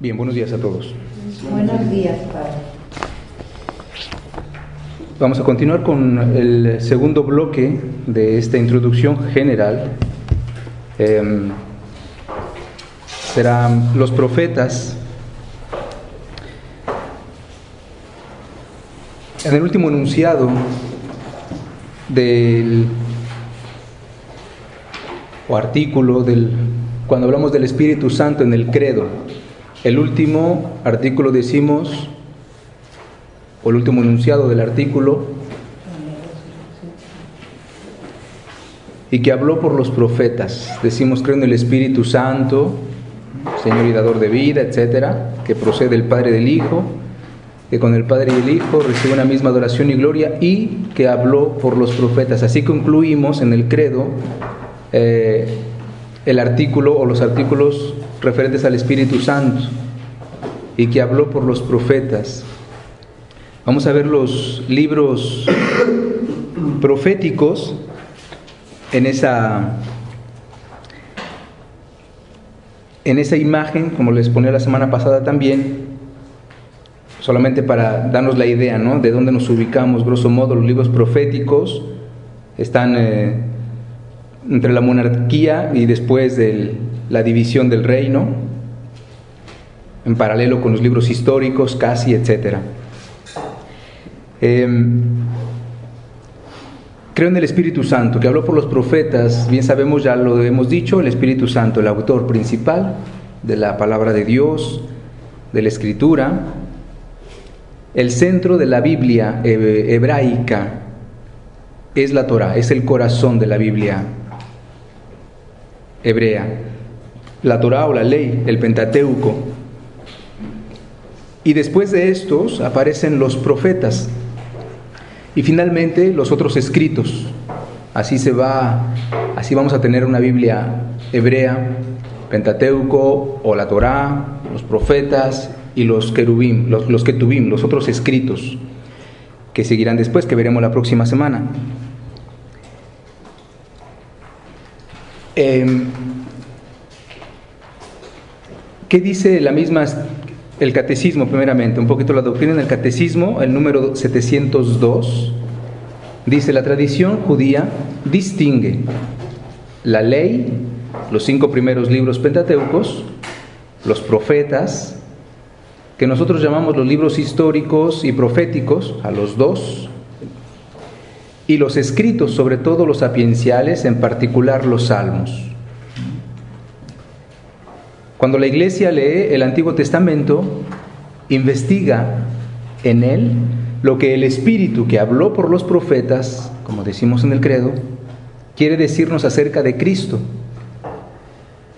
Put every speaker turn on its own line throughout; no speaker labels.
Bien, buenos días a todos.
Buenos días, Padre.
Vamos a continuar con el segundo bloque de esta introducción general. Eh, serán los profetas. En el último enunciado del o artículo del cuando hablamos del Espíritu Santo en el credo, el último artículo decimos o el último enunciado del artículo y que habló por los profetas. Decimos creo en el Espíritu Santo, Señor y dador de vida, etcétera, que procede del Padre del Hijo, que con el Padre y el Hijo recibe una misma adoración y gloria y que habló por los profetas. Así concluimos en el credo eh, el artículo o los artículos referentes al Espíritu Santo y que habló por los profetas. Vamos a ver los libros proféticos en esa en esa imagen, como les ponía la semana pasada también, solamente para darnos la idea ¿no? de dónde nos ubicamos, grosso modo, los libros proféticos están eh, entre la monarquía y después de la división del reino, en paralelo con los libros históricos, casi, etc. Em, creo en el Espíritu Santo, que habló por los profetas, bien sabemos, ya lo hemos dicho, el Espíritu Santo, el autor principal de la palabra de Dios, de la Escritura, el centro de la Biblia hebraica es la Torah, es el corazón de la Biblia hebrea, la Torah o la ley, el Pentateuco. Y después de estos aparecen los profetas y finalmente los otros escritos. Así se va, así vamos a tener una Biblia hebrea, Pentateuco o la Torah, los profetas y los querubim, los, los ketubim, los otros escritos que seguirán después, que veremos la próxima semana. Em, ¿Qué dice la misma, el catecismo primeramente? Un poquito la doctrina en el catecismo, el número 702. Dice, la tradición judía distingue la ley, los cinco primeros libros pentateucos, los profetas, que nosotros llamamos los libros históricos y proféticos, a los dos, y los escritos, sobre todo los sapienciales, en particular los salmos. Cuando la iglesia lee el Antiguo Testamento, investiga en él lo que el Espíritu que habló por los profetas, como decimos en el credo, quiere decirnos acerca de Cristo.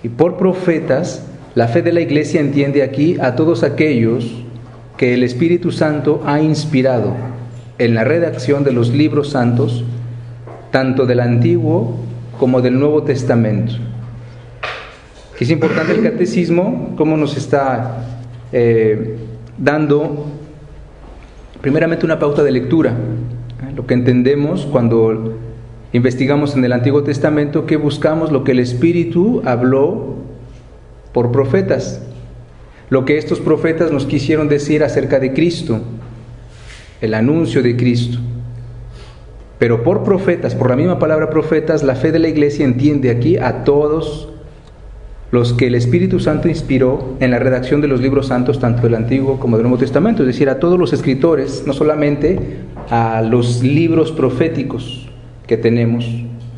Y por profetas, la fe de la iglesia entiende aquí a todos aquellos que el Espíritu Santo ha inspirado en la redacción de los libros santos, tanto del Antiguo como del Nuevo Testamento. Es importante el catecismo, cómo nos está eh, dando primeramente una pauta de lectura, ¿eh? lo que entendemos cuando investigamos en el Antiguo Testamento, que buscamos lo que el Espíritu habló por profetas, lo que estos profetas nos quisieron decir acerca de Cristo, el anuncio de Cristo. Pero por profetas, por la misma palabra profetas, la fe de la iglesia entiende aquí a todos los que el Espíritu Santo inspiró en la redacción de los libros santos, tanto del Antiguo como del Nuevo Testamento, es decir, a todos los escritores, no solamente a los libros proféticos que tenemos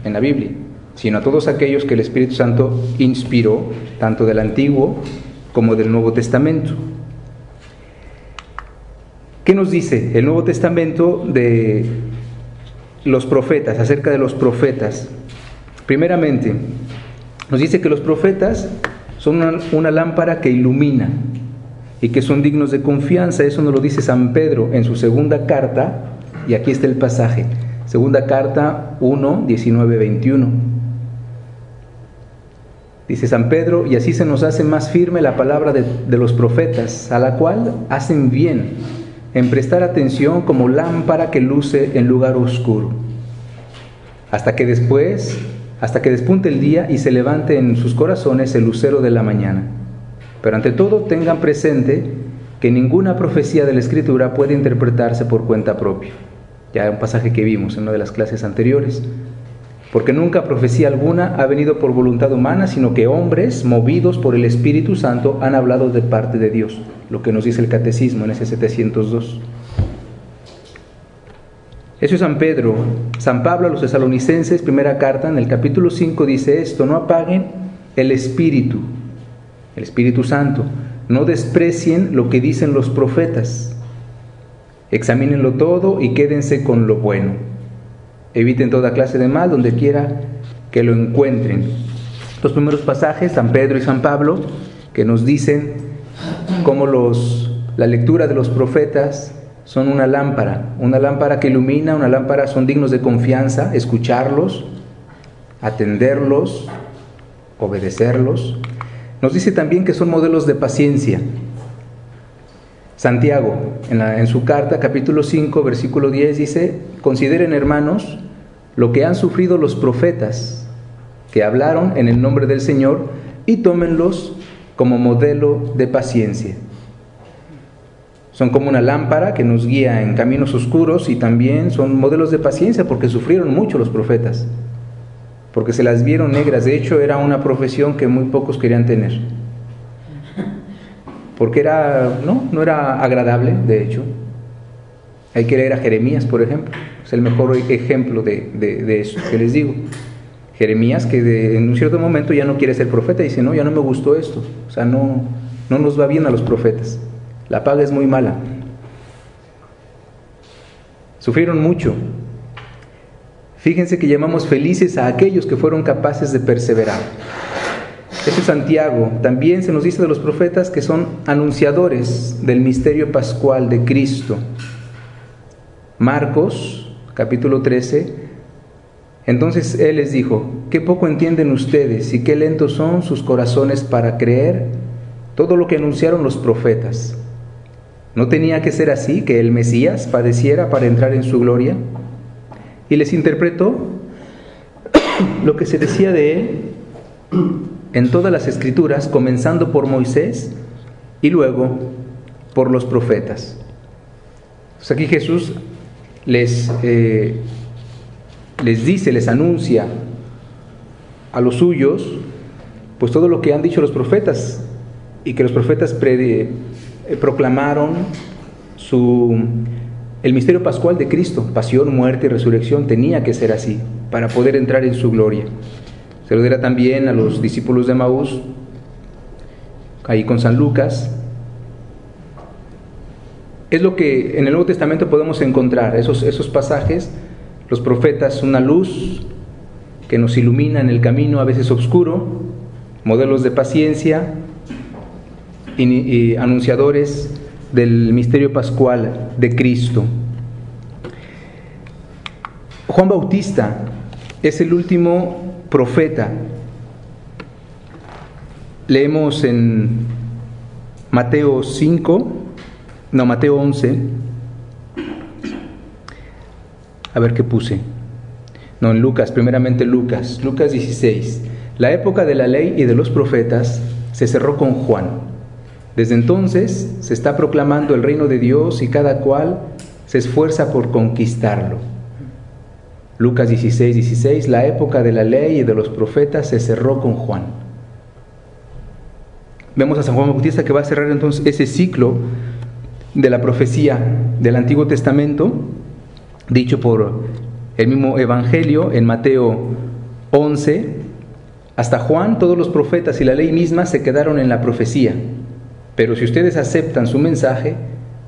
en la Biblia, sino a todos aquellos que el Espíritu Santo inspiró, tanto del Antiguo como del Nuevo Testamento. ¿Qué nos dice el Nuevo Testamento de los profetas, acerca de los profetas? Primeramente, nos dice que los profetas son una, lámpara que ilumina y que son dignos de confianza. Eso nos lo dice San Pedro en su segunda carta, y aquí está el pasaje. Segunda carta 1, 19, 21. Dice San Pedro, y así se nos hace más firme la palabra de, de los profetas, a la cual hacen bien en prestar atención como lámpara que luce en lugar oscuro, hasta que después, hasta que despunte el día y se levante en sus corazones el lucero de la mañana. Pero ante todo tengan presente que ninguna profecía de la Escritura puede interpretarse por cuenta propia. Ya un pasaje que vimos en una de las clases anteriores. Porque nunca profecía alguna ha venido por voluntad humana, sino que hombres movidos por el Espíritu Santo han hablado de parte de Dios, lo que nos dice el catecismo en ese 702. Eso es San Pedro. San Pablo a los tesalonicenses, primera carta, en el capítulo 5 dice esto, no apaguen el Espíritu, el Espíritu Santo, no desprecien lo que dicen los profetas, examínenlo todo y quédense con lo bueno. Eviten toda clase de mal donde quiera que lo encuentren. Los primeros pasajes, San Pedro y San Pablo, que nos dicen cómo los, la lectura de los profetas son una lámpara, una lámpara que ilumina, una lámpara son dignos de confianza, escucharlos, atenderlos, obedecerlos. Nos dice también que son modelos de paciencia. Santiago, en, su carta, capítulo 5, versículo 10, dice, consideren hermanos lo que han sufrido los profetas que hablaron en el nombre del Señor y tómenlos como modelo de paciencia. Son como una lámpara que nos guía en caminos oscuros y también son modelos de paciencia porque sufrieron mucho los profetas porque se las vieron negras. De hecho, era una profesión que muy pocos querían tener. Porque era, no, no era agradable, de hecho. Hay que leer a Jeremías, por ejemplo. Es el mejor ejemplo de, de, eso que les digo. Jeremías que en un cierto momento ya no quiere ser profeta dice, no, ya no me gustó esto. O sea, no, no nos va bien a los profetas. La paga es muy mala. Sufrieron mucho, Fíjense que llamamos felices a aquellos que fueron capaces de perseverar. Este es Santiago. También se nos dice de los profetas que son anunciadores del misterio pascual de Cristo. Marcos, capítulo 13. Entonces Él les dijo, qué poco entienden ustedes y qué lentos son sus corazones para creer todo lo que anunciaron los profetas. ¿No tenía que ser así, que el Mesías padeciera para entrar en su gloria? y les interpretó lo que se decía de él en todas las escrituras, comenzando por Moisés y luego por los profetas. aquí Jesús les, eh, les dice, les anuncia a los suyos, pues todo lo que han dicho los profetas y que los profetas eh, proclamaron su el misterio pascual de Cristo, pasión, muerte y resurrección, tenía que ser así para poder entrar en su gloria. Se lo dirá también a los discípulos de Maús, ahí con San Lucas. Es lo que en el Nuevo Testamento podemos encontrar, esos, esos pasajes, los profetas, una luz que nos ilumina en el camino a veces oscuro, modelos de paciencia anunciadores del misterio pascual de Cristo. Juan Bautista es el último profeta. Leemos en Mateo 5, no, Mateo 11. A ver qué puse. No, en Lucas, primeramente Lucas, Lucas 16. La época de la ley y de los profetas se cerró con Juan desde entonces se está proclamando el reino de Dios y cada cual se esfuerza por conquistarlo. Lucas 16, 16, la época de la ley y de los profetas se cerró con Juan. Vemos a San Juan Bautista que va a cerrar entonces ese ciclo de la profecía del Antiguo Testamento, dicho por el mismo Evangelio en Mateo 11. Hasta Juan, todos los profetas y la ley misma se quedaron en la profecía. Pero si ustedes aceptan su mensaje,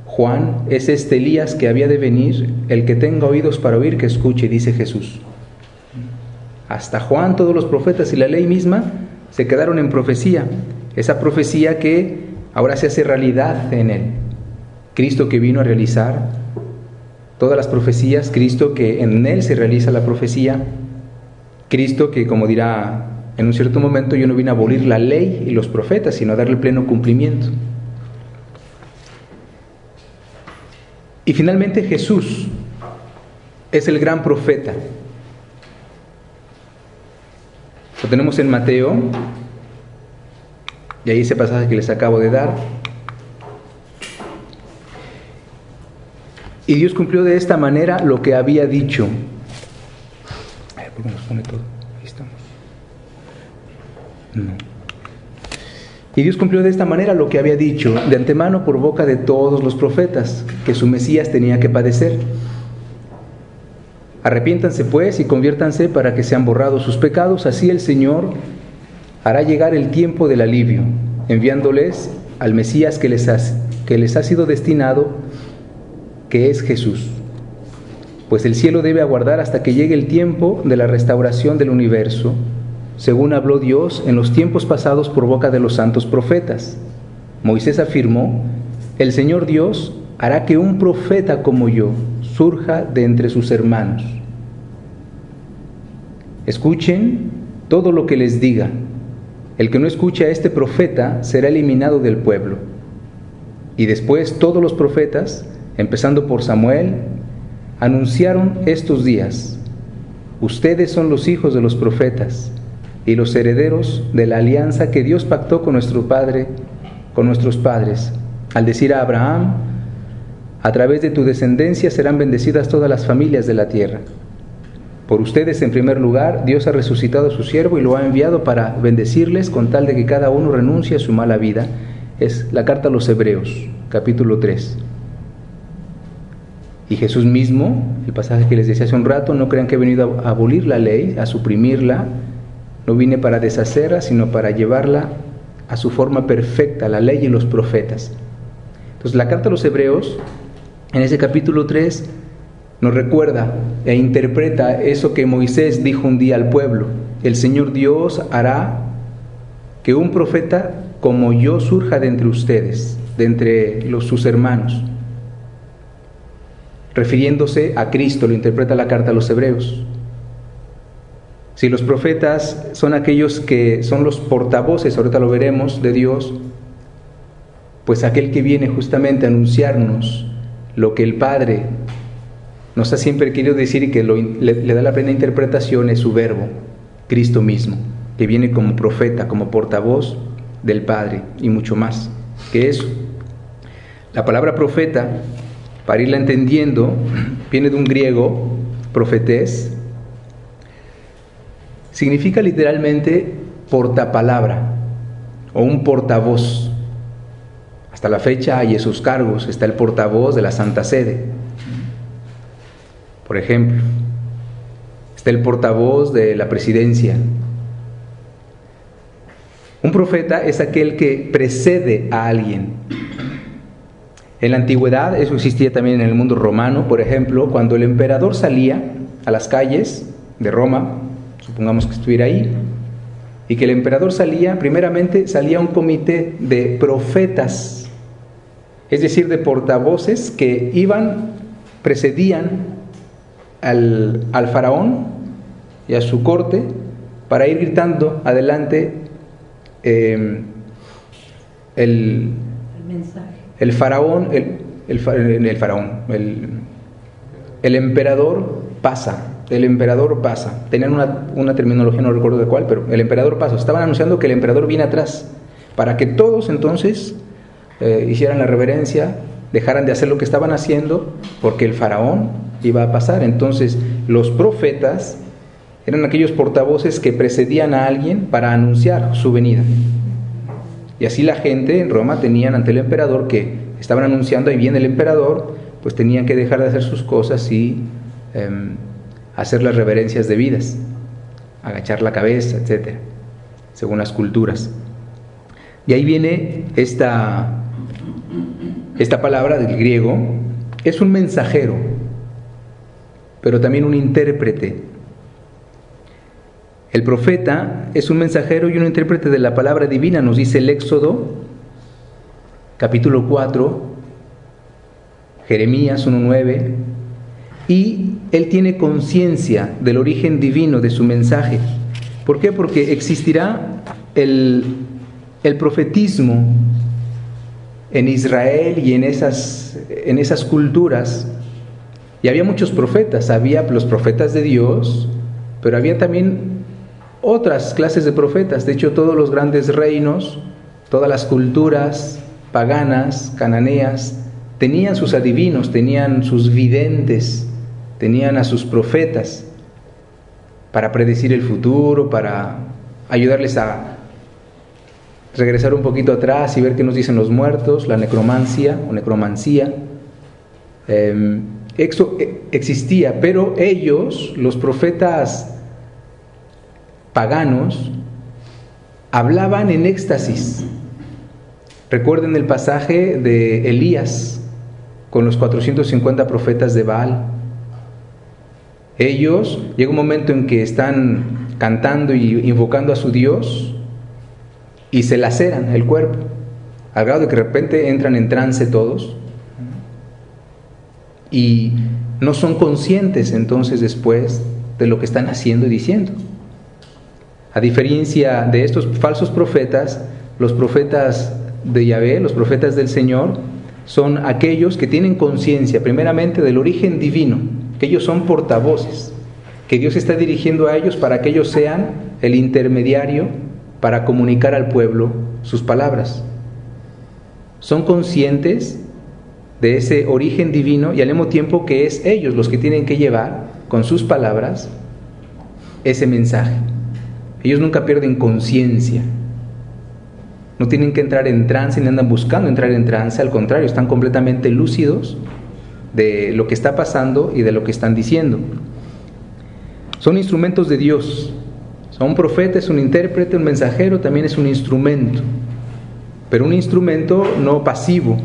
Juan es este Elías que había de venir, el que tenga oídos para oír, que escuche, dice Jesús. Hasta Juan, todos los profetas y la ley misma se quedaron en profecía, esa profecía que ahora se hace realidad en él. Cristo que vino a realizar todas las profecías, Cristo que en él se realiza la profecía, Cristo que, como dirá en un cierto momento yo no vine a abolir la ley y los profetas, sino a darle pleno cumplimiento. Y finalmente Jesús es el gran profeta. Lo tenemos en Mateo, Y ahí ese pasaje que les acabo de dar. Y Dios cumplió de esta manera lo que había dicho. ¿por qué pone todo? Y Dios cumplió de esta manera lo que había dicho de antemano por boca de todos los profetas, que su Mesías tenía que padecer. Arrepiéntanse pues y conviértanse para que sean borrados sus pecados, así el Señor hará llegar el tiempo del alivio, enviándoles al Mesías que les ha, que les ha sido destinado, que es Jesús. Pues el cielo debe aguardar hasta que llegue el tiempo de la restauración del universo, según habló Dios en los tiempos pasados por boca de los santos profetas. Moisés afirmó, el Señor Dios hará que un profeta como yo surja de entre sus hermanos. Escuchen todo lo que les diga. El que no escuche a este profeta será eliminado del pueblo. Y después todos los profetas, empezando por Samuel, anunciaron estos días. Ustedes son los hijos de los profetas y los herederos de la alianza que Dios pactó con nuestro Padre, con nuestros padres, al decir a Abraham, a través de tu descendencia serán bendecidas todas las familias de la tierra. Por ustedes, en primer lugar, Dios ha resucitado a su siervo y lo ha enviado para bendecirles con tal de que cada uno renuncie a su mala vida. Es la carta a los Hebreos, capítulo 3. Y Jesús mismo, el pasaje que les decía hace un rato, no crean que he venido a abolir la ley, a suprimirla, no vine para deshacerla, sino para llevarla a su forma perfecta, la ley y los profetas. Entonces la carta a los Hebreos, en ese capítulo 3, nos recuerda e interpreta eso que Moisés dijo un día al pueblo. El Señor Dios hará que un profeta como yo surja de entre ustedes, de entre los, sus hermanos. Refiriéndose a Cristo, lo interpreta la carta a los hebreos. Si los profetas son aquellos que son los portavoces, ahorita lo veremos, de Dios, pues aquel que viene justamente a anunciarnos lo que el Padre nos ha siempre querido decir y que le, da la plena interpretación es su verbo, Cristo mismo, que viene como profeta, como portavoz del Padre y mucho más que eso. La palabra profeta, para irla entendiendo, viene de un griego, profetés, significa literalmente portapalabra o un portavoz. Hasta la fecha hay esos cargos, está el portavoz de la Santa Sede. Por ejemplo, está el portavoz de la presidencia. Un profeta es aquel que precede a alguien. En la antigüedad, eso existía también en el mundo romano, por ejemplo, cuando el emperador salía a las calles de Roma supongamos que estuviera ahí, y que el emperador salía, primeramente salía un comité de profetas, es decir, de portavoces que iban, precedían al, faraón y a su corte para ir gritando adelante em, el, el, faraón, el, el faraón, el, el emperador pasa, el emperador pasa. Tenían una, terminología, no recuerdo de cuál, pero el emperador pasa. Estaban anunciando que el emperador viene atrás, para que todos entonces eh, hicieran la reverencia, dejaran de hacer lo que estaban haciendo, porque el faraón iba a pasar. Entonces los profetas eran aquellos portavoces que precedían a alguien para anunciar su venida. Y así la gente en Roma tenían ante el emperador que estaban anunciando, ahí viene el emperador, pues tenían que dejar de hacer sus cosas y... Em, hacer las reverencias debidas, agachar la cabeza, etc., según las culturas. Y ahí viene esta, esta palabra del griego, es un mensajero, pero también un intérprete. El profeta es un mensajero y un intérprete de la palabra divina, nos dice el Éxodo, capítulo 4, Jeremías 1.9, y él tiene conciencia del origen divino de su mensaje. ¿Por qué? Porque existirá el, el profetismo en Israel y en esas, en esas culturas. Y había muchos profetas, había los profetas de Dios, pero había también otras clases de profetas. De hecho, todos los grandes reinos, todas las culturas paganas, cananeas, tenían sus adivinos, tenían sus videntes, tenían a sus profetas para predecir el futuro, para ayudarles a regresar un poquito atrás y ver qué nos dicen los muertos, la necromancia o necromancía. Em, eso e, existía, pero ellos, los profetas paganos, hablaban en éxtasis. Recuerden el pasaje de Elías con los 450 profetas de Baal. Ellos, llega un momento en que están cantando y invocando a su Dios y se laceran el cuerpo, al grado de que de repente entran en trance todos y no son conscientes entonces después de lo que están haciendo y diciendo. A diferencia de estos falsos profetas, los profetas de Yahvé, los profetas del Señor, son aquellos que tienen conciencia primeramente del origen divino, que ellos son portavoces, que Dios está dirigiendo a ellos para que ellos sean el intermediario para comunicar al pueblo sus palabras. Son conscientes de ese origen divino y al mismo tiempo que es ellos los que tienen que llevar con sus palabras ese mensaje. Ellos nunca pierden conciencia. No tienen que entrar en trance ni andan buscando entrar en trance, al contrario, están completamente lúcidos de lo que está pasando y de lo que están diciendo. Son instrumentos de Dios. un profeta, es un intérprete, un mensajero, también es un instrumento. Pero un instrumento no pasivo,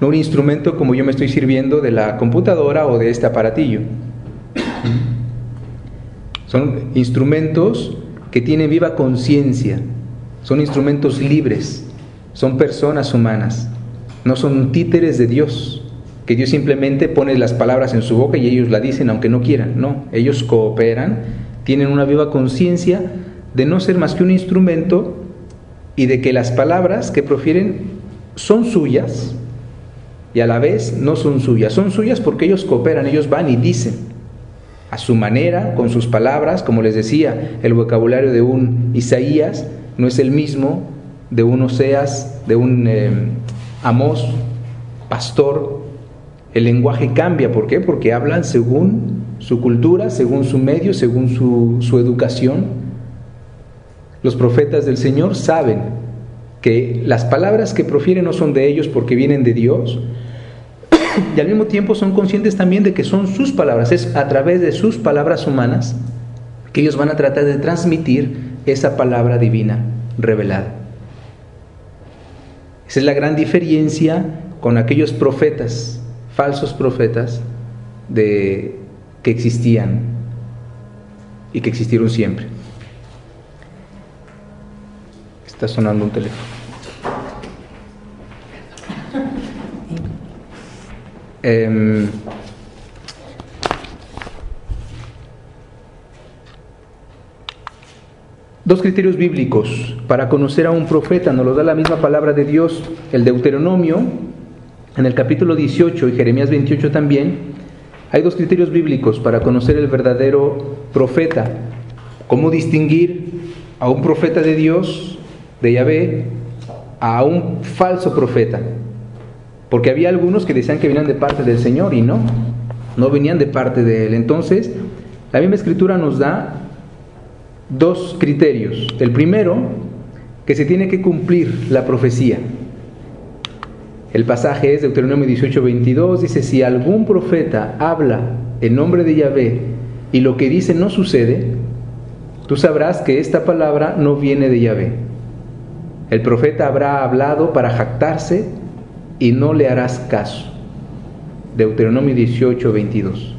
no un instrumento como yo me estoy sirviendo de la computadora o de este aparatillo. Son instrumentos que tienen viva conciencia, son instrumentos libres, son personas humanas, no son títeres de Dios, que Dios simplemente pone las palabras en su boca y ellos la dicen aunque no quieran, no, ellos cooperan, tienen una viva conciencia de no ser más que un instrumento y de que las palabras que profieren son suyas, y a la vez no son suyas. Son suyas porque ellos cooperan, ellos van y dicen a su manera, con sus palabras, como les decía, el vocabulario de un Isaías no es el mismo de un Oseas, de un eh, Amós, pastor. El lenguaje cambia, ¿por qué? Porque hablan según su cultura, según su medio, según su, educación. Los profetas del Señor saben que las palabras que profieren no son de ellos porque vienen de Dios, y al mismo tiempo son conscientes también de que son sus palabras, es a través de sus palabras humanas que ellos van a tratar de transmitir esa palabra divina revelada. Esa es la gran diferencia con aquellos profetas, falsos profetas, de, que existían y que existieron siempre. Está sonando un teléfono. Em, dos criterios bíblicos para conocer a un profeta, nos lo da la misma palabra de Dios, el Deuteronomio, en el capítulo 18 y Jeremías 28 también, hay dos criterios bíblicos para conocer el verdadero profeta. ¿Cómo distinguir a un profeta de Dios, de Yahvé, a un falso profeta? Porque había algunos que decían que venían de parte del Señor y no, no venían de parte de Él. Entonces, la misma escritura nos da dos criterios. El primero, que se tiene que cumplir la profecía. El pasaje es Deuteronomio 18, 22, dice, si algún profeta habla en nombre de Yahvé y lo que dice no sucede, tú sabrás que esta palabra no viene de Yahvé. El profeta habrá hablado para jactarse y no le harás caso. Deuteronomio 18, 22.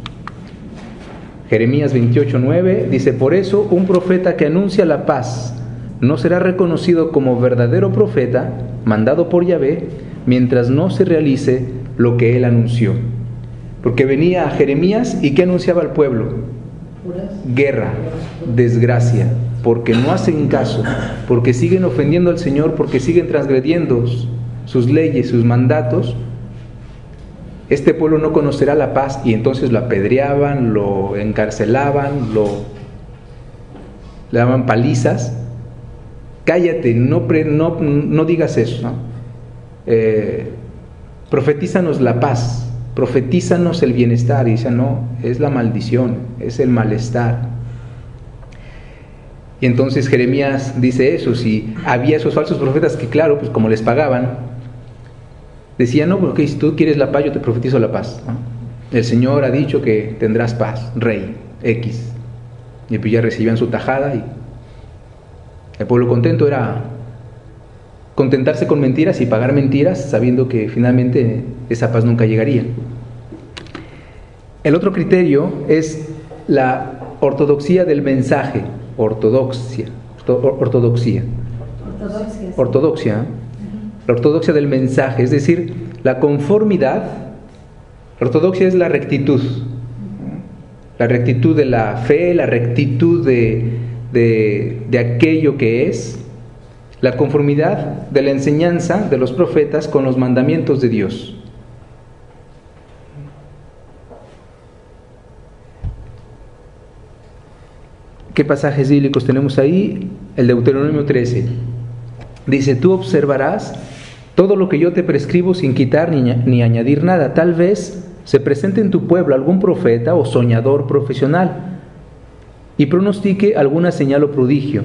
Jeremías 28, 9 dice, por eso un profeta que anuncia la paz no será reconocido como verdadero profeta mandado por Yahvé mientras no se realice lo que él anunció. Porque venía a Jeremías y ¿qué anunciaba al pueblo? Guerra, desgracia, porque no hacen caso, porque siguen ofendiendo al Señor, porque siguen transgrediendo sus leyes, sus mandatos, este pueblo no conocerá la paz y entonces lo apedreaban, lo encarcelaban, lo le daban palizas. cállate, no, no, no digas eso. Eh, profetízanos la paz, profetízanos el bienestar. Y dice, no, es la maldición, es el malestar. Y entonces Jeremías dice eso, si había esos falsos profetas que claro, pues como les pagaban, decían, no, porque si tú quieres la paz, yo te profetizo la paz. El Señor ha dicho que tendrás paz, rey, X. Y pues ya recibían su tajada y el pueblo contento era contentarse con mentiras y pagar mentiras sabiendo que finalmente esa paz nunca llegaría. El otro criterio es la ortodoxia del mensaje ortodoxia. Ortodoxia. Ortodoxia. La ortodoxia del mensaje, es decir, la conformidad. La ortodoxia es la rectitud. La rectitud de la fe, la rectitud de, de, de aquello que es. La conformidad de la enseñanza de los profetas con los mandamientos de Dios. ¿Qué pasajes bíblicos tenemos ahí? El Deuteronomio 13. Dice, tú observarás todo lo que yo te prescribo sin quitar ni, ni añadir nada. Tal vez se presente en tu pueblo algún profeta o soñador profesional y pronostique alguna señal o prodigio.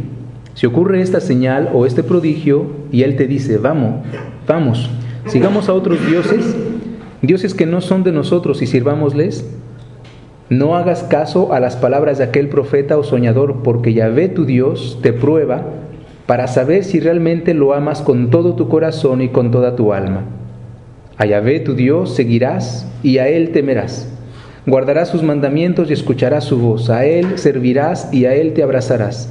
Si ocurre esta señal o este prodigio y él te dice, vamos, vamos, sigamos a otros dioses, dioses que no son de nosotros y sirvámosles, no hagas caso a las palabras de aquel profeta o soñador, porque Yahvé tu Dios te prueba para saber si realmente lo amas con todo tu corazón y con toda tu alma. A Yahvé tu Dios seguirás y a Él temerás. Guardarás sus mandamientos y escucharás su voz. A Él servirás y a Él te abrazarás.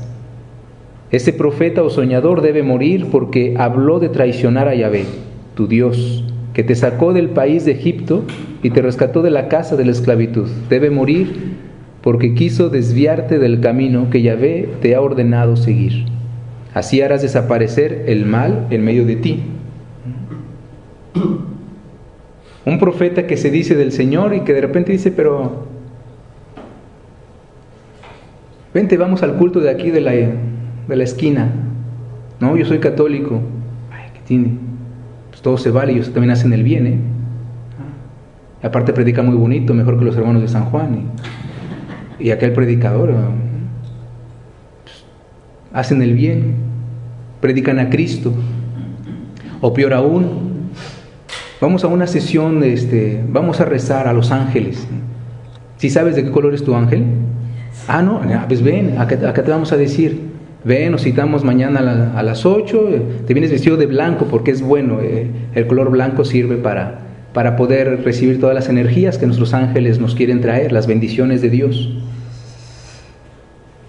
Ese profeta o soñador debe morir porque habló de traicionar a Yahvé, tu Dios que te sacó del país de Egipto y te rescató de la casa de la esclavitud. Debe morir porque quiso desviarte del camino que Yahvé te ha ordenado seguir. Así harás desaparecer el mal en medio de ti. Un profeta que se dice del Señor y que de repente dice, pero vente, vamos al culto de aquí de la, de la esquina. No, yo soy católico. Ay, ¿qué tiene? todo se vale, ellos también hacen el bien. ¿eh? Aparte predica muy bonito, mejor que los hermanos de San Juan. Y, aquel predicador, pues, hacen el bien, predican a Cristo. O peor aún, vamos a una sesión, este, vamos a rezar a los ángeles. Si sabes de qué color es tu ángel, ah, no, pues ven, acá te vamos a decir. Ven, nos citamos mañana a, las 8, eh, te vienes vestido de blanco porque es bueno, eh, el color blanco sirve para, para poder recibir todas las energías que nuestros ángeles nos quieren traer, las bendiciones de Dios.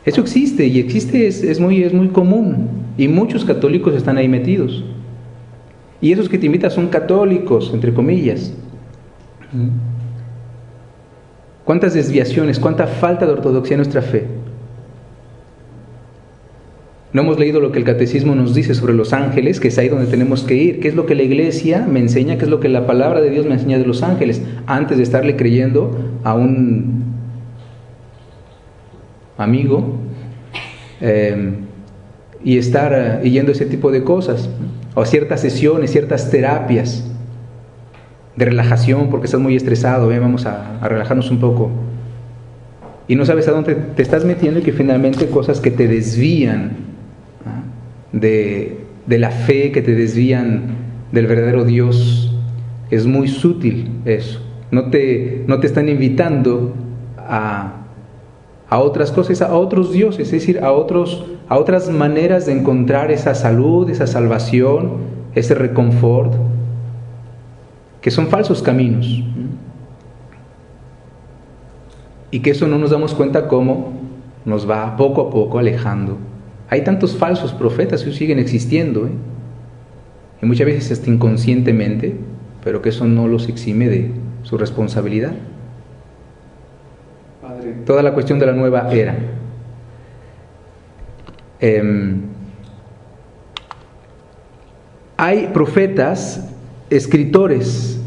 Eso existe y existe, es, muy, es muy común y muchos católicos están ahí metidos. Y esos que te invitan son católicos, entre comillas. ¿Cuántas desviaciones, cuánta falta de ortodoxia en nuestra fe? No hemos leído lo que el catecismo nos dice sobre los ángeles, que es ahí donde tenemos que ir. ¿Qué es lo que la iglesia me enseña? ¿Qué es lo que la palabra de Dios me enseña de los ángeles? Antes de estarle creyendo a un amigo em, y estar yendo ese tipo de cosas. O ciertas sesiones, ciertas terapias de relajación porque estás muy estresado, vamos a, a relajarnos un poco. Y no sabes a dónde te estás metiendo y que finalmente cosas que te desvían de, la fe que te desvían del verdadero Dios. Es muy sutil eso. No te, no te están invitando a, a otras cosas, a otros dioses, es decir, a, otros, a otras maneras de encontrar esa salud, esa salvación, ese reconfort, que son falsos caminos. Y que eso no nos damos cuenta cómo nos va poco a poco alejando hay tantos falsos profetas que siguen existiendo, ¿eh? y muchas veces hasta inconscientemente, pero que eso no los exime de su responsabilidad. Toda la cuestión de la nueva era. Em, hay profetas, escritores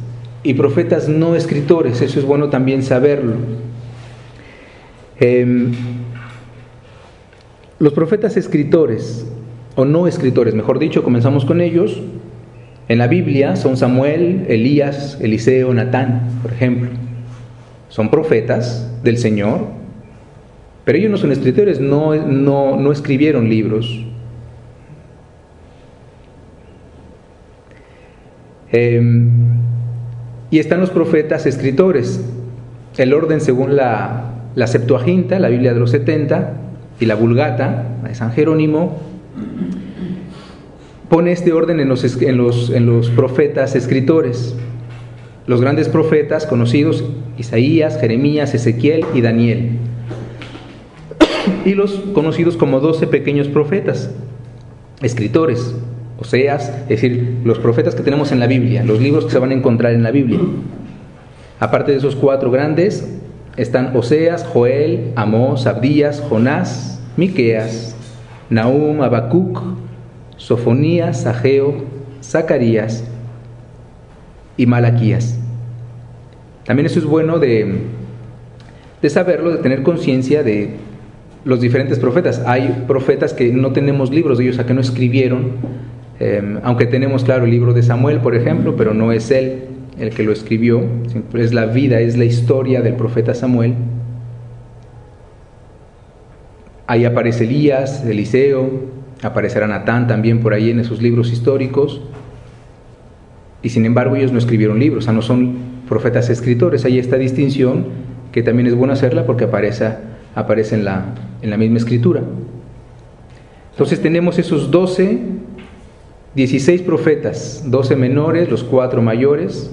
y profetas no escritores, eso es bueno también saberlo. Em, los profetas escritores o no escritores, mejor dicho, comenzamos con ellos. En la Biblia son Samuel, Elías, Eliseo, Natán, por ejemplo. Son profetas del Señor, pero ellos no son escritores, no, no, no escribieron libros. Em, y están los profetas escritores. El orden según la, la Septuaginta, la Biblia de los 70, y la Vulgata, de San Jerónimo, pone este orden en los, en los, en los profetas escritores. Los grandes profetas conocidos, Isaías, Jeremías, Ezequiel y Daniel. Y los conocidos como doce pequeños profetas, escritores, Oseas, es decir, los profetas que tenemos en la Biblia, los libros que se van a encontrar en la Biblia. Aparte de esos cuatro grandes, están Oseas, Joel, Amós, Abdías, Jonás, Miqueas, Nahum, Habacuc, Sofonías, Ageo, Zacarías y Malaquías. También eso es bueno de, de saberlo, de tener conciencia de los diferentes profetas. Hay profetas que no tenemos libros de ellos, a que no escribieron, Em, aunque tenemos, claro, el libro de Samuel, por ejemplo, pero no es él el que lo escribió, es la vida, es la historia del profeta Samuel. Ahí aparece Elías, Eliseo, aparecerá Natán también por ahí en esos libros históricos. Y sin embargo ellos no escribieron libros, o sea, no son profetas escritores. Hay esta distinción que también es bueno hacerla porque aparece, aparece en, la, en la misma escritura. Entonces tenemos esos doce 16 profetas, 12 menores, los cuatro mayores.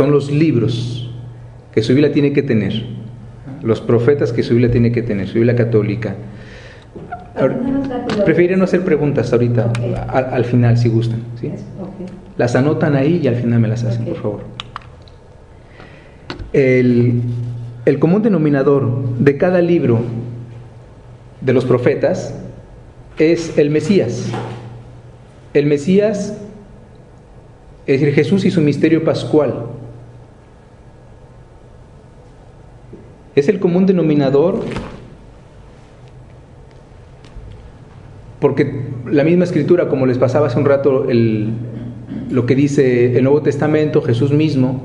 Son los libros que su Biblia tiene que tener, los profetas que su Biblia tiene que tener, su Biblia católica. Prefiero no hacer preguntas ahorita, al, final si gustan. ¿sí? Las anotan ahí y al final me las hacen, por favor. El, el común denominador de cada libro de los profetas es el Mesías. El Mesías, es decir, Jesús y su misterio pascual. Es el común denominador porque la misma escritura, como les pasaba hace un rato, lo que dice el Nuevo Testamento, Jesús mismo,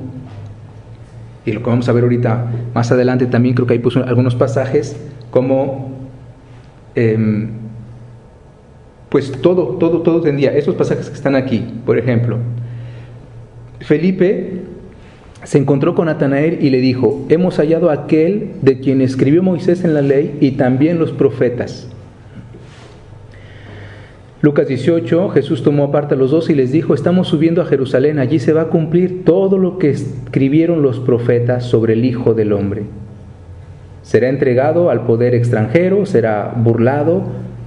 y lo que vamos a ver ahorita más adelante también, creo que ahí puso algunos pasajes, como em, pues todo, todo, todo tendría. Esos pasajes que están aquí, por ejemplo. Felipe se encontró con Natanael y le dijo, hemos hallado aquel de quien escribió Moisés en la ley y también los profetas. Lucas 18, Jesús tomó aparte a los dos y les dijo, estamos subiendo a Jerusalén, allí se va a cumplir todo lo que escribieron los profetas sobre el Hijo del Hombre. Será entregado al poder extranjero, será burlado,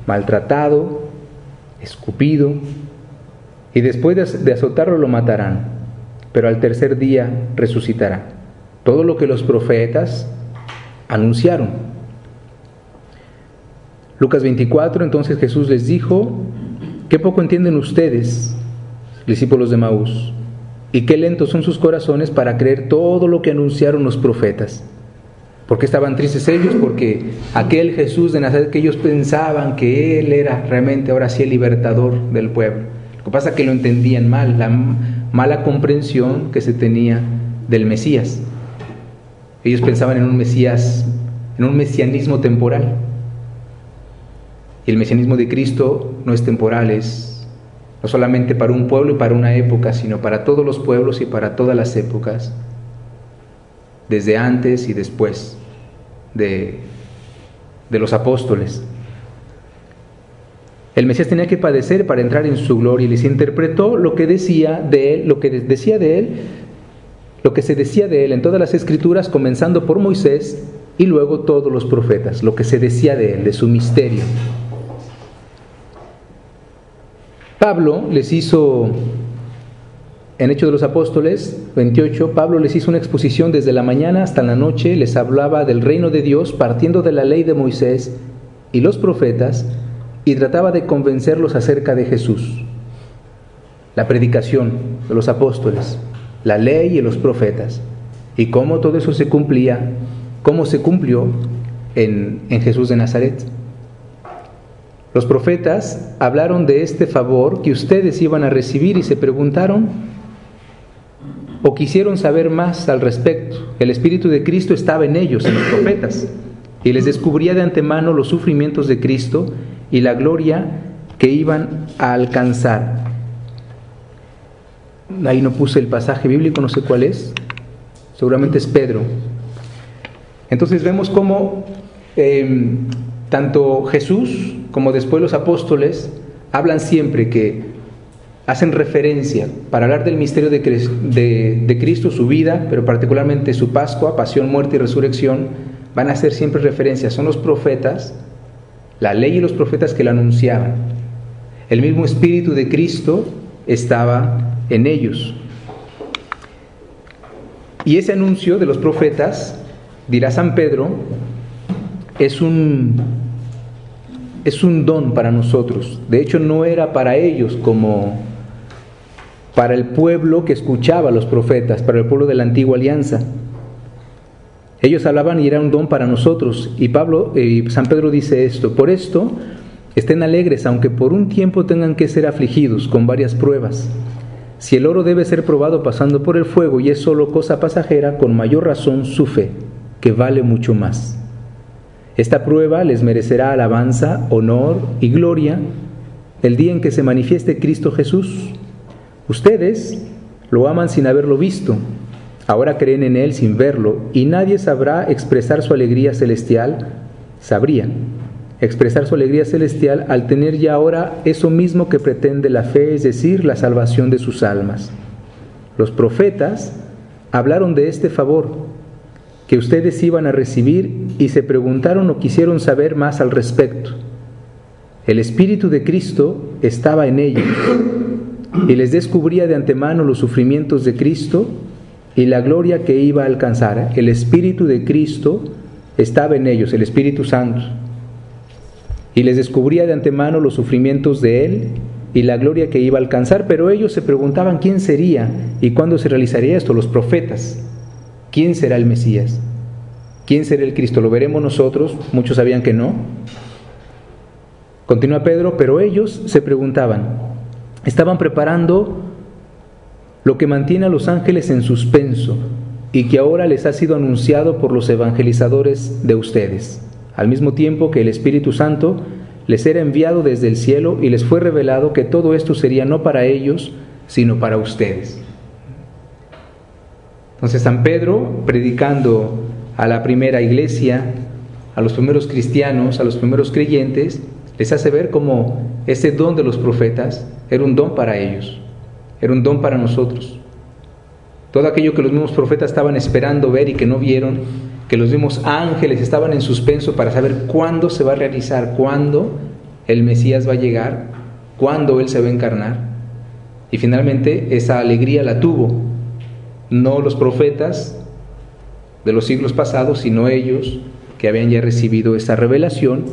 maltratado, escupido, y después de azotarlo lo matarán, pero al tercer día resucitará. Todo lo que los profetas anunciaron. Lucas 24, entonces Jesús les dijo, qué poco entienden ustedes, discípulos de Maús, y qué lentos son sus corazones para creer todo lo que anunciaron los profetas. ¿Por qué estaban tristes ellos? Porque aquel Jesús de Nazaret que ellos pensaban que Él era realmente ahora sí el libertador del pueblo. Lo que pasa es que lo entendían mal, mala comprensión que se tenía del Mesías. Ellos pensaban en un Mesías, en un mesianismo temporal. Y el mesianismo de Cristo no es temporal, es no solamente para un pueblo y para una época, sino para todos los pueblos y para todas las épocas, desde antes y después de, los apóstoles. El Mesías tenía que padecer para entrar en su gloria y les interpretó lo que decía de él, lo que decía de él, lo que se decía de él en todas las escrituras, comenzando por Moisés y luego todos los profetas, lo que se decía de él, de su misterio. Pablo les hizo en Hechos de los Apóstoles 28, Pablo les hizo una exposición desde la mañana hasta la noche, les hablaba del reino de Dios partiendo de la ley de Moisés y los profetas y trataba de convencerlos acerca de Jesús. La predicación de los apóstoles, la ley y los profetas y cómo todo eso se cumplía, cómo se cumplió en, en Jesús de Nazaret. Los profetas hablaron de este favor que ustedes iban a recibir y se preguntaron o quisieron saber más al respecto. El Espíritu de Cristo estaba en ellos, en los profetas, y les descubría de antemano los sufrimientos de Cristo y la gloria que iban a alcanzar. Ahí no puse el pasaje bíblico, no sé cuál es. Seguramente es Pedro. Entonces vemos cómo em, tanto Jesús como después los apóstoles hablan siempre que hacen referencia para hablar del misterio de, de, Cristo, su vida, pero particularmente su Pascua, pasión, muerte y resurrección, van a hacer siempre referencia. Son los profetas, la ley y los profetas que la anunciaban. El mismo Espíritu de Cristo estaba en ellos. Y ese anuncio de los profetas, dirá San Pedro, es un es un don para nosotros. De hecho, no era para ellos como para el pueblo que escuchaba a los profetas, para el pueblo de la antigua alianza. Ellos hablaban y era un don para nosotros. Y Pablo, y San Pedro dice esto: Por esto estén alegres, aunque por un tiempo tengan que ser afligidos con varias pruebas. Si el oro debe ser probado pasando por el fuego y es solo cosa pasajera, con mayor razón su fe, que vale mucho más. Esta prueba les merecerá alabanza, honor y gloria el día en que se manifieste Cristo Jesús Ustedes lo aman sin haberlo visto, ahora creen en Él sin verlo, y nadie sabrá expresar su alegría celestial, sabrían expresar su alegría celestial al tener ya ahora eso mismo que pretende la fe, es decir, la salvación de sus almas. Los profetas hablaron de este favor que ustedes iban a recibir y se preguntaron o quisieron saber más al respecto. El Espíritu de Cristo estaba en ellos y les descubría de antemano los sufrimientos de Cristo y la gloria que iba a alcanzar. El Espíritu de Cristo estaba en ellos, el Espíritu Santo, y les descubría de antemano los sufrimientos de Él y la gloria que iba a alcanzar, pero ellos se preguntaban quién sería y cuándo se realizaría esto, los profetas. ¿Quién será el Mesías? ¿Quién será el Cristo? ¿Lo veremos nosotros? Muchos sabían que no. Continúa Pedro, pero ellos se preguntaban, estaban preparando lo que mantiene a los ángeles en suspenso y que ahora les ha sido anunciado por los evangelizadores de ustedes, al mismo tiempo que el Espíritu Santo les era enviado desde el cielo y les fue revelado que todo esto sería no para ellos, sino para ustedes. Entonces San Pedro, predicando a la primera iglesia, a los primeros cristianos, a los primeros creyentes, les hace ver cómo ese don de los profetas era un don para ellos, era un don para nosotros. Todo aquello que los mismos profetas estaban esperando ver y que no vieron, que los mismos ángeles estaban en suspenso para saber cuándo se va a realizar, cuándo el Mesías va a llegar, cuándo Él se va a encarnar. Y finalmente esa alegría la tuvo no los profetas de los siglos pasados, sino ellos que habían ya recibido esa revelación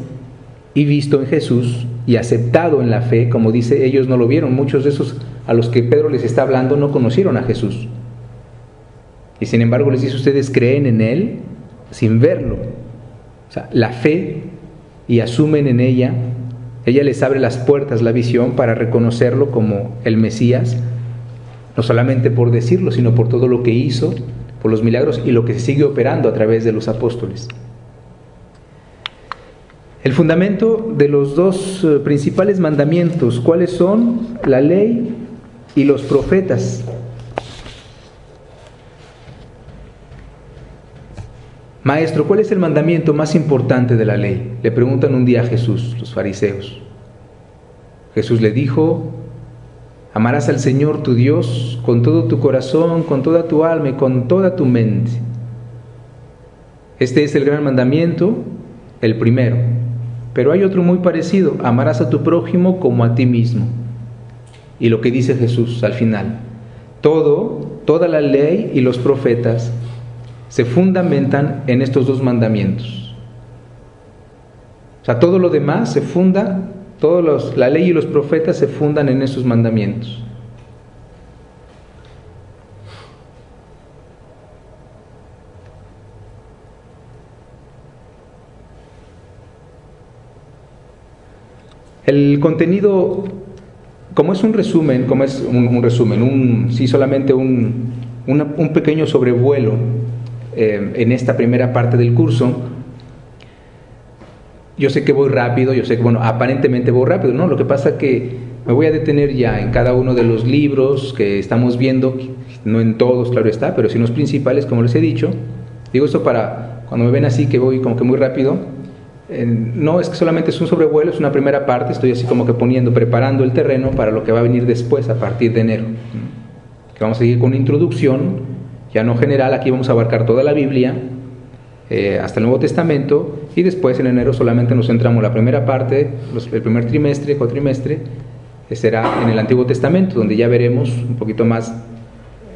y visto en Jesús y aceptado en la fe, como dice, ellos no lo vieron, muchos de esos a los que Pedro les está hablando no conocieron a Jesús. Y sin embargo les dice, ustedes creen en Él sin verlo. O sea, la fe y asumen en ella, ella les abre las puertas, la visión para reconocerlo como el Mesías, no solamente por decirlo, sino por todo lo que hizo, por los milagros y lo que se sigue operando a través de los apóstoles. El fundamento de los dos eh, principales mandamientos, ¿cuáles son? La ley y los profetas. Maestro, ¿cuál es el mandamiento más importante de la ley? Le preguntan un día a Jesús, los fariseos. Jesús le dijo, amarás al Señor tu Dios con todo tu corazón, con toda tu alma y con toda tu mente. Este es el gran mandamiento, el primero. Pero hay otro muy parecido, amarás a tu prójimo como a ti mismo. Y lo que dice Jesús al final, todo, toda la ley y los profetas se fundamentan en estos dos mandamientos. O sea, todo lo demás se funda, todos los, la ley y los profetas se fundan en esos mandamientos. El contenido, como es un resumen, como es un, resumen, un, sí, solamente un, un pequeño sobrevuelo eh, en esta primera parte del curso, yo sé que voy rápido, yo sé que, bueno, aparentemente voy rápido, ¿no? Lo que pasa es que me voy a detener ya en cada uno de los libros que estamos viendo, no en todos, claro está, pero sí en los principales, como les he dicho. Digo esto para cuando me ven así que voy como que muy rápido, no es que solamente es un sobrevuelo, es una primera parte, estoy así como que poniendo, preparando el terreno para lo que va a venir después a partir de enero. Que vamos a seguir con una introducción, ya no general, aquí vamos a abarcar toda la Biblia, eh, hasta el Nuevo Testamento, y después en enero solamente nos centramos la primera parte, el primer trimestre, cuatrimestre, será en el Antiguo Testamento, donde ya veremos un poquito más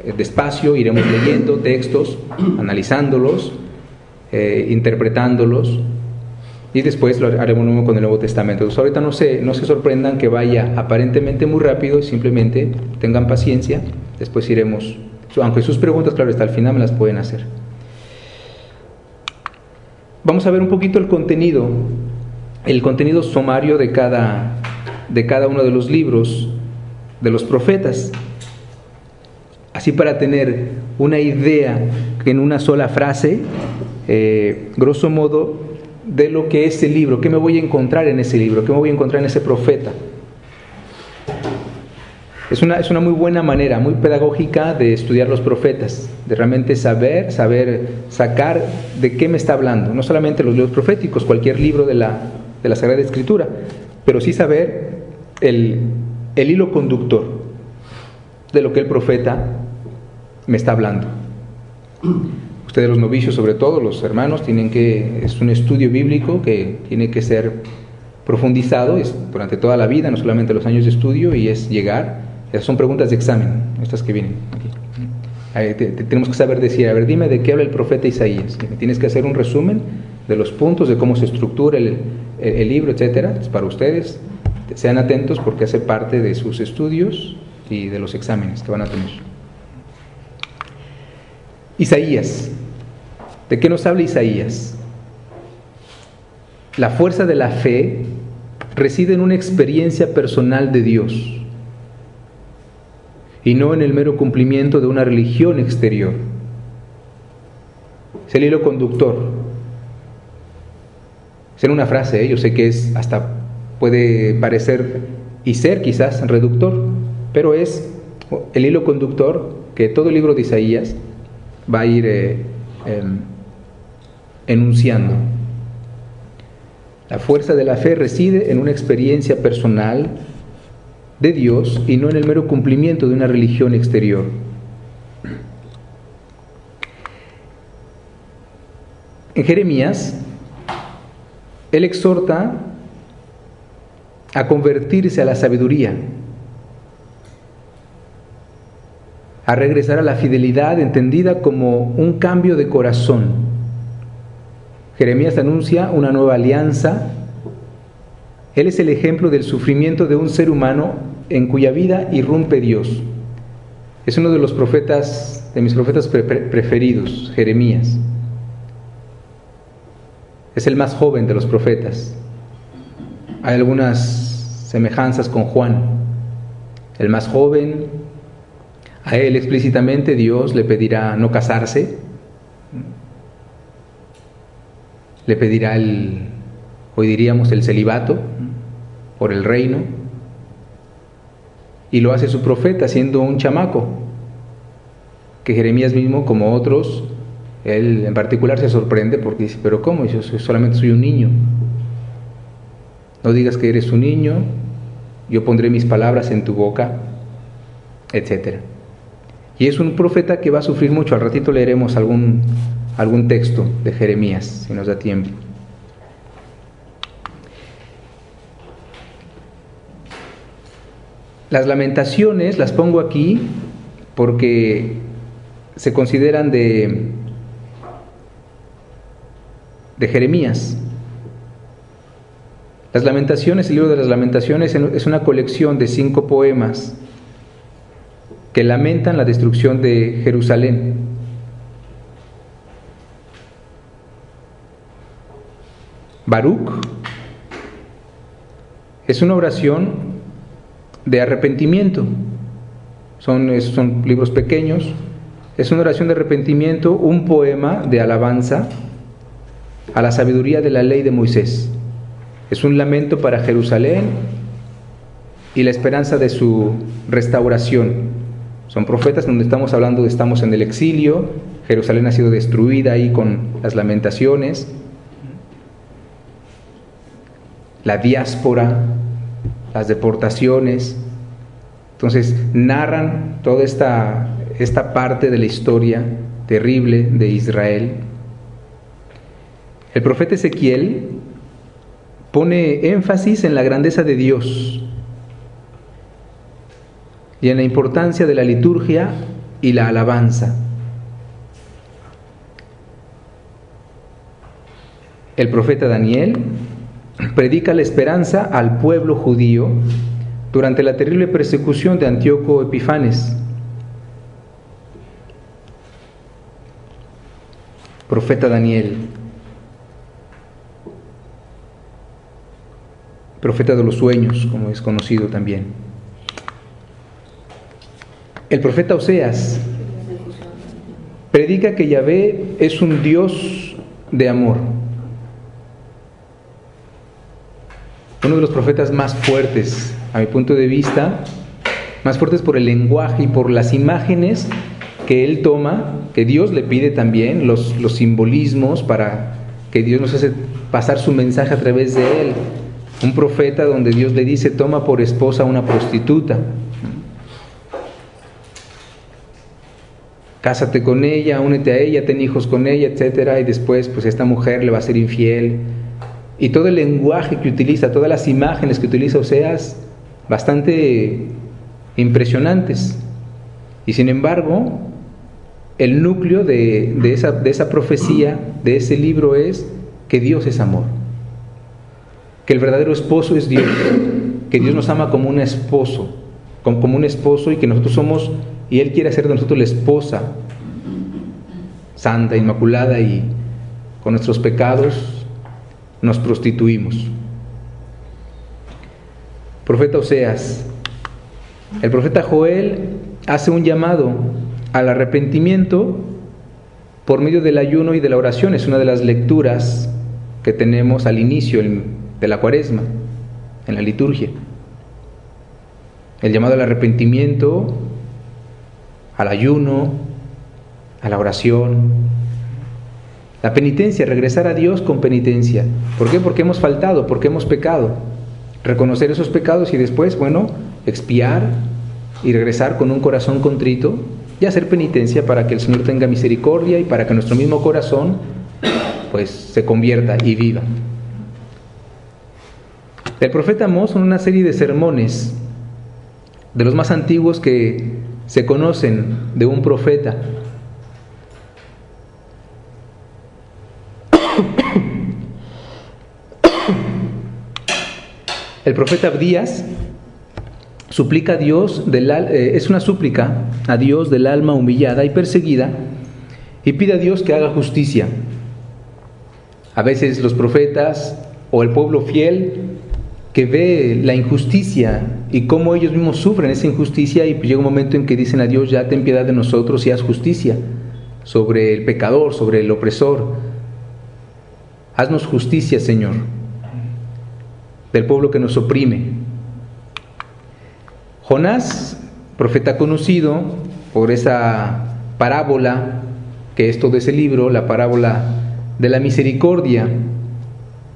eh, despacio, iremos leyendo textos, analizándolos, eh, interpretándolos, y después lo haremos nuevo con el Nuevo Testamento. Entonces ahorita no se, no se sorprendan que vaya aparentemente muy rápido, simplemente tengan paciencia, después iremos, aunque sus preguntas, claro, hasta el final me las pueden hacer. Vamos a ver un poquito el contenido, el contenido sumario de cada, de cada uno de los libros de los profetas. Así para tener una idea en una sola frase, eh, grosso modo, de lo que es el libro, qué me voy a encontrar en ese libro, qué me voy a encontrar en ese profeta. Es una, es una muy buena manera, muy pedagógica de estudiar los profetas, de realmente saber, saber sacar de qué me está hablando. No solamente los libros proféticos, cualquier libro de la, de la Sagrada Escritura, pero sí saber el, el hilo conductor de lo que el profeta me está hablando. Ustedes los novicios, sobre todo los hermanos, tienen que, es un estudio bíblico que tiene que ser profundizado durante toda la vida, no solamente los años de estudio, y es llegar, esas son preguntas de examen, estas que vienen aquí. tenemos que saber decir, a ver, dime de qué habla el profeta Isaías. tienes que hacer un resumen de los puntos, de cómo se estructura el, el libro, etcétera. para ustedes, sean atentos porque hace parte de sus estudios y de los exámenes que van a tener. Isaías. ¿De qué nos habla Isaías? La fuerza de la fe reside en una experiencia personal de Dios y no en el mero cumplimiento de una religión exterior. Es el hilo conductor. Es en una frase, ¿eh? yo sé que es hasta puede parecer y ser quizás reductor, pero es el hilo conductor que todo el libro de Isaías va a ir eh, em, enunciando. La fuerza de la fe reside en una experiencia personal de Dios y no en el mero cumplimiento de una religión exterior. En Jeremías, él exhorta a convertirse a la sabiduría, a regresar a la fidelidad entendida como un cambio de corazón. Jeremías anuncia una nueva alianza. Él es el ejemplo del sufrimiento de un ser humano en cuya vida irrumpe Dios. Es uno de los profetas, de mis profetas preferidos, Jeremías. Es el más joven de los profetas. Hay algunas semejanzas con Juan. El más joven, a él explícitamente Dios le pedirá no casarse, le pedirá el, hoy diríamos, el celibato por el reino, y lo hace su profeta siendo un chamaco, que Jeremías mismo, como otros, él en particular se sorprende porque dice, pero ¿cómo? Yo solamente soy un niño. No digas que eres un niño, yo pondré mis palabras en tu boca, etcétera. Y es un profeta que va a sufrir mucho. Al ratito leeremos algún, algún texto de Jeremías, si nos da tiempo. Las lamentaciones las pongo aquí porque se consideran de, de Jeremías. Las lamentaciones, el libro de las lamentaciones es una colección de cinco poemas que lamentan la destrucción de Jerusalén. Baruch es una oración de arrepentimiento. Son, son libros pequeños. Es una oración de arrepentimiento, un poema de alabanza a la sabiduría de la ley de Moisés. Es un lamento para Jerusalén y la esperanza de su restauración. Son profetas donde estamos hablando de estamos en el exilio, Jerusalén ha sido destruida ahí con las lamentaciones, la diáspora, las deportaciones. Entonces narran toda esta, esta parte de la historia terrible de Israel. El profeta Ezequiel pone énfasis en la grandeza de Dios y en la importancia de la liturgia y la alabanza. El profeta Daniel predica la esperanza al pueblo judío durante la terrible persecución de Antíoco Epifanes. Profeta Daniel, profeta de los sueños, como es conocido también. El profeta Oseas predica que Yahvé es un Dios de amor. Uno de los profetas más fuertes, a mi punto de vista, más fuertes por el lenguaje y por las imágenes que él toma, que Dios le pide también, los, simbolismos para que Dios nos hace pasar su mensaje a través de él. Un profeta donde Dios le dice, toma por esposa a una prostituta. Cásate con ella, únete a ella, ten hijos con ella, etcétera, y después pues esta mujer le va a ser infiel. Y todo el lenguaje que utiliza, todas las imágenes que utiliza Oseas, bastante impresionantes. Y sin embargo, el núcleo de, de, esa, de esa profecía, de ese libro es que Dios es amor que el verdadero esposo es Dios, que Dios nos ama como un esposo, como un esposo y que nosotros somos, y Él quiere hacer de nosotros la esposa santa, inmaculada y con nuestros pecados nos prostituimos. Profeta Oseas, el profeta Joel hace un llamado al arrepentimiento por medio del ayuno y de la oración. Es una de las lecturas que tenemos al inicio, de la cuaresma, en la liturgia. El llamado al arrepentimiento, al ayuno, a la oración, la penitencia, regresar a Dios con penitencia. ¿Por qué? Porque hemos faltado, porque hemos pecado. Reconocer esos pecados y después, bueno, expiar y regresar con un corazón contrito y hacer penitencia para que el Señor tenga misericordia y para que nuestro mismo corazón pues se convierta y viva. El profeta Amós una serie de sermones de los más antiguos que se conocen de un profeta. El profeta Abdías suplica a Dios, del, eh, es una súplica a Dios del alma humillada y perseguida y pide a Dios que haga justicia. A veces los profetas o el pueblo fiel que ve la injusticia y cómo ellos mismos sufren esa injusticia y llega un momento en que dicen a Dios, ya ten piedad de nosotros y haz justicia sobre el pecador, sobre el opresor. Haznos justicia, Señor, del pueblo que nos oprime. Jonás, profeta conocido por esa parábola, que es todo ese libro, la parábola de la misericordia,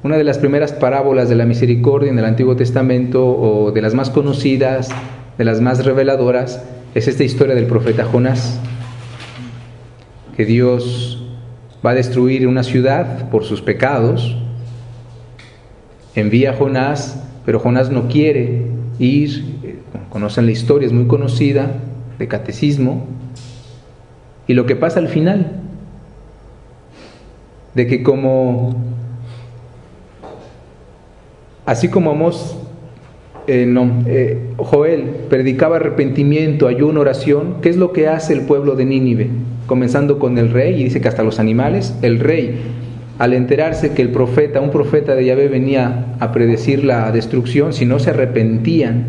una de las primeras parábolas de la misericordia en el Antiguo Testamento o de las más conocidas, de las más reveladoras, es esta historia del profeta Jonás, que Dios va a destruir una ciudad por sus pecados, envía a Jonás, pero Jonás no quiere ir, conocen la historia, es muy conocida, de catecismo, y lo que pasa al final, de que como Así como Amos, eh, eh, Joel predicaba arrepentimiento, ayuno, oración, ¿qué es lo que hace el pueblo de Nínive? Comenzando con el rey, y dice que hasta los animales, el rey al enterarse que el profeta, un profeta de Yahvé venía a predecir la destrucción, si no se arrepentían,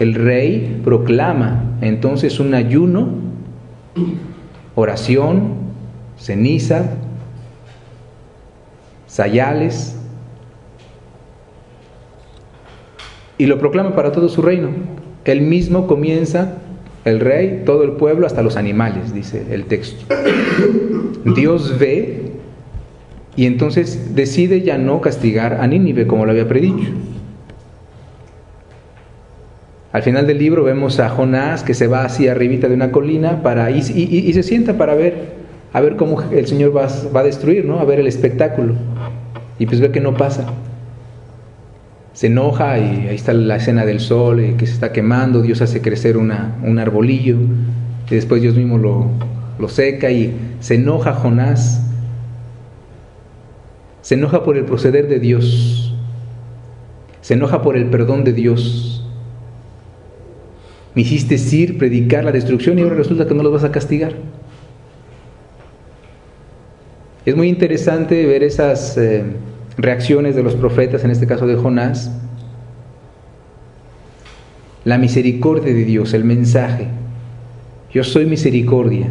el rey proclama entonces un ayuno, oración, ceniza, sayales, y lo proclama para todo su reino. Él mismo comienza, el rey, todo el pueblo, hasta los animales, dice el texto. Dios ve y entonces decide ya no castigar a Nínive como lo había predicho. Al final del libro vemos a Jonás que se va así arribita de una colina para, y, y, se sienta para ver, a ver cómo el Señor va, va, a destruir, ¿no? a ver el espectáculo. Y pues ve que no pasa se enoja y ahí está la escena del sol eh, que se está quemando, Dios hace crecer una, un arbolillo y después Dios mismo lo, lo seca y se enoja Jonás, se enoja por el proceder de Dios, se enoja por el perdón de Dios. Me hiciste ir, predicar la destrucción y ahora resulta que no los vas a castigar. Es muy interesante ver esas... Eh, reacciones de los profetas, en este caso de Jonás, la misericordia de Dios, el mensaje. Yo soy misericordia.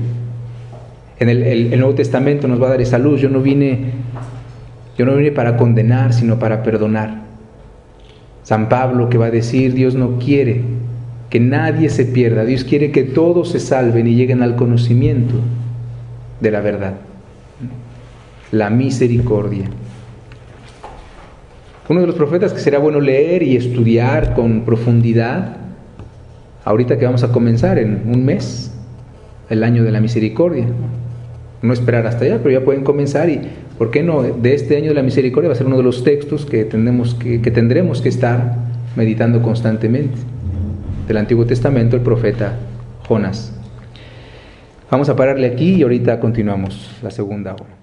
En el, Nuevo Testamento nos va a dar esa luz. Yo no vine, yo no vine para condenar, sino para perdonar. San Pablo que va a decir, Dios no quiere que nadie se pierda, Dios quiere que todos se salven y lleguen al conocimiento de la verdad. La misericordia. Uno de los profetas que será bueno leer y estudiar con profundidad, ahorita que vamos a comenzar en un mes, el año de la misericordia. No esperar hasta allá, pero ya pueden comenzar y, ¿por qué no? De este año de la misericordia va a ser uno de los textos que, tendremos que, tendremos que estar meditando constantemente. Del Antiguo Testamento, el profeta Jonás. Vamos a pararle aquí y ahorita continuamos la segunda hora.